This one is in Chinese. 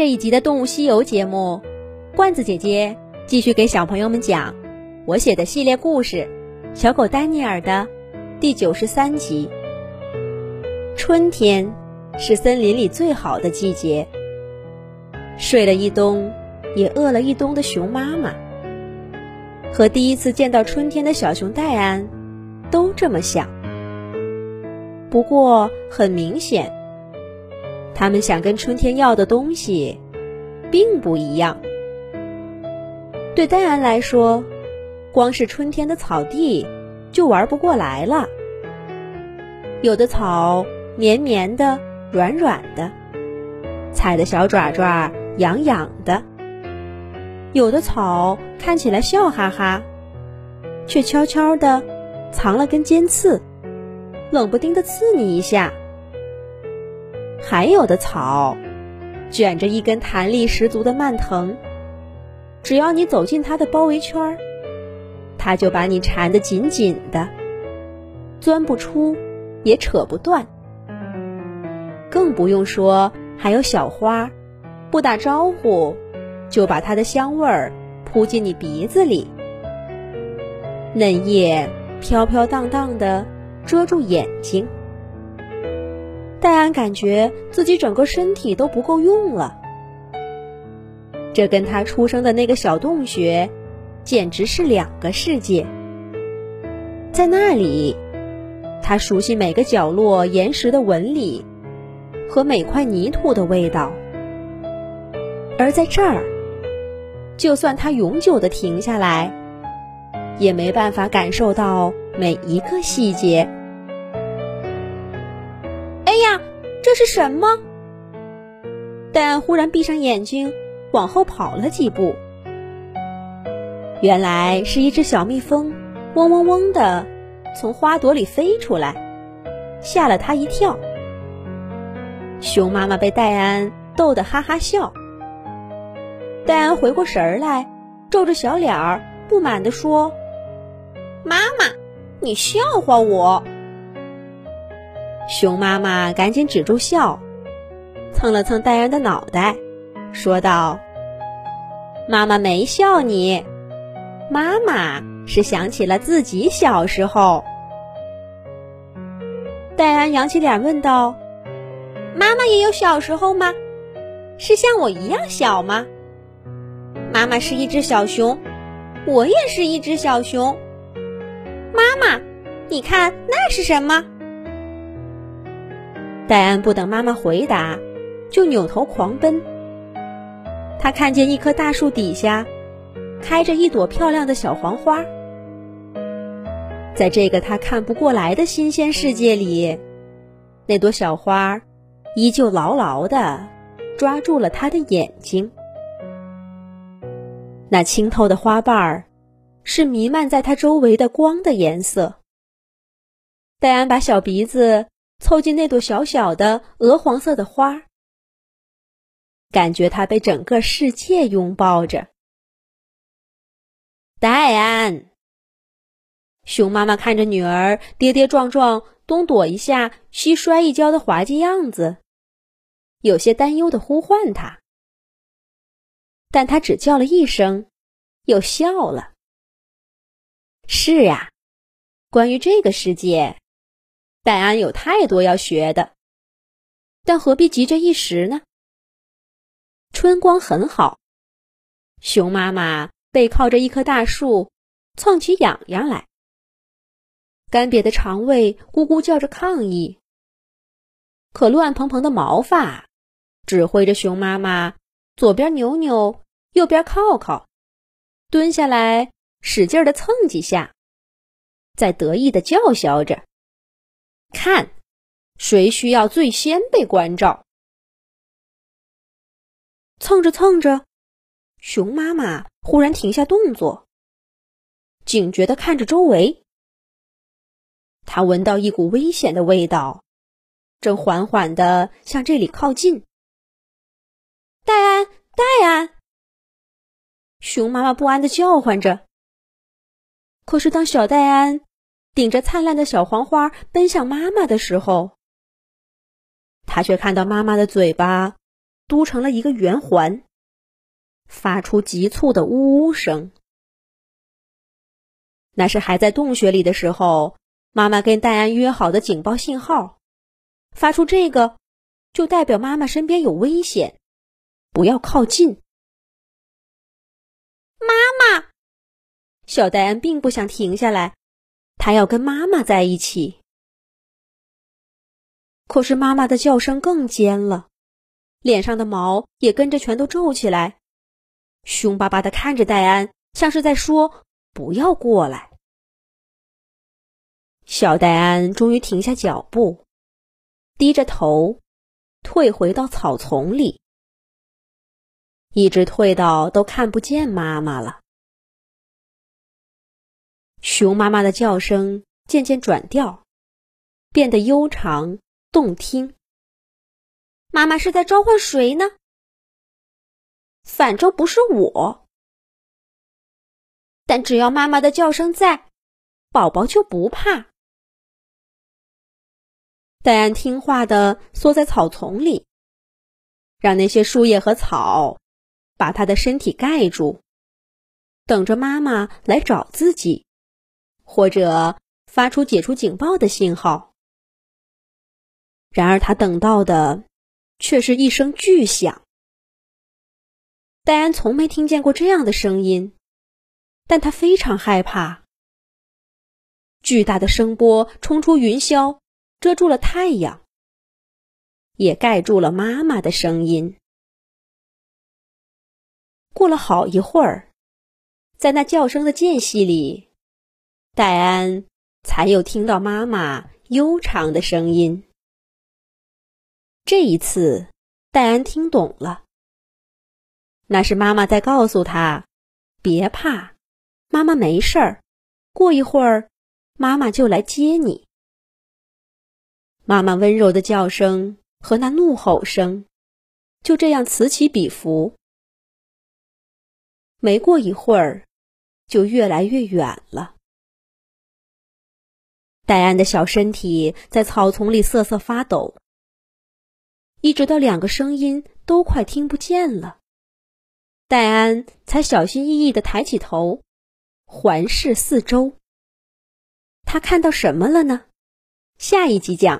这一集的《动物西游》节目，罐子姐姐继续给小朋友们讲我写的系列故事《小狗丹尼尔》的第九十三集。春天是森林里最好的季节。睡了一冬，也饿了一冬的熊妈妈和第一次见到春天的小熊戴安都这么想。不过很明显。他们想跟春天要的东西，并不一样。对戴安来说，光是春天的草地就玩不过来了。有的草绵绵的、软软的，踩的小爪爪痒痒的；有的草看起来笑哈哈，却悄悄的藏了根尖刺，冷不丁的刺你一下。还有的草，卷着一根弹力十足的蔓藤，只要你走进它的包围圈儿，它就把你缠得紧紧的，钻不出，也扯不断。更不用说还有小花，不打招呼，就把它的香味儿扑进你鼻子里，嫩叶飘飘荡荡的遮住眼睛。戴安感觉自己整个身体都不够用了，这跟他出生的那个小洞穴简直是两个世界。在那里，他熟悉每个角落岩石的纹理和每块泥土的味道；而在这儿，就算他永久的停下来，也没办法感受到每一个细节。这是什么？戴安忽然闭上眼睛，往后跑了几步。原来是一只小蜜蜂，嗡嗡嗡的从花朵里飞出来，吓了他一跳。熊妈妈被戴安逗得哈哈笑。戴安回过神儿来，皱着小脸儿，不满地说：“妈妈，你笑话我。”熊妈妈赶紧止住笑，蹭了蹭戴安的脑袋，说道：“妈妈没笑你，妈妈是想起了自己小时候。”戴安扬起脸问道：“妈妈也有小时候吗？是像我一样小吗？妈妈是一只小熊，我也是一只小熊。妈妈，你看那是什么？”戴安不等妈妈回答，就扭头狂奔。他看见一棵大树底下开着一朵漂亮的小黄花，在这个他看不过来的新鲜世界里，那朵小花依旧牢牢的抓住了他的眼睛。那清透的花瓣儿是弥漫在它周围的光的颜色。戴安把小鼻子。凑近那朵小小的鹅黄色的花，感觉它被整个世界拥抱着。戴安，熊妈妈看着女儿跌跌撞撞、东躲一下、西摔一跤的滑稽样子，有些担忧的呼唤她，但她只叫了一声，又笑了。是啊，关于这个世界。戴安有太多要学的，但何必急着一时呢？春光很好，熊妈妈背靠着一棵大树，蹭起痒痒来。干瘪的肠胃咕咕叫着抗议，可乱蓬蓬的毛发指挥着熊妈妈左边扭扭，右边靠靠，蹲下来使劲的蹭几下，再得意的叫嚣着。看，谁需要最先被关照？蹭着蹭着，熊妈妈忽然停下动作，警觉的看着周围。他闻到一股危险的味道，正缓缓的向这里靠近。戴安，戴安！熊妈妈不安的叫唤着。可是当小戴安……顶着灿烂的小黄花奔向妈妈的时候，他却看到妈妈的嘴巴嘟成了一个圆环，发出急促的呜呜声。那是还在洞穴里的时候，妈妈跟戴安约好的警报信号。发出这个，就代表妈妈身边有危险，不要靠近。妈妈，小戴安并不想停下来，他要跟妈妈在一起。可是妈妈的叫声更尖了，脸上的毛也跟着全都皱起来，凶巴巴的看着戴安，像是在说：“不要过来。”小戴安终于停下脚步。低着头，退回到草丛里，一直退到都看不见妈妈了。熊妈妈的叫声渐渐转调，变得悠长动听。妈妈是在召唤谁呢？反正不是我。但只要妈妈的叫声在，宝宝就不怕。戴安听话的缩在草丛里，让那些树叶和草把他的身体盖住，等着妈妈来找自己，或者发出解除警报的信号。然而，他等到的却是一声巨响。戴安从没听见过这样的声音，但他非常害怕。巨大的声波冲出云霄。遮住了太阳，也盖住了妈妈的声音。过了好一会儿，在那叫声的间隙里，戴安才又听到妈妈悠长的声音。这一次，戴安听懂了，那是妈妈在告诉他：“别怕，妈妈没事儿。过一会儿，妈妈就来接你。”妈妈温柔的叫声和那怒吼声，就这样此起彼伏。没过一会儿，就越来越远了。戴安的小身体在草丛里瑟瑟发抖，一直到两个声音都快听不见了，戴安才小心翼翼的抬起头，环视四周。他看到什么了呢？下一集讲。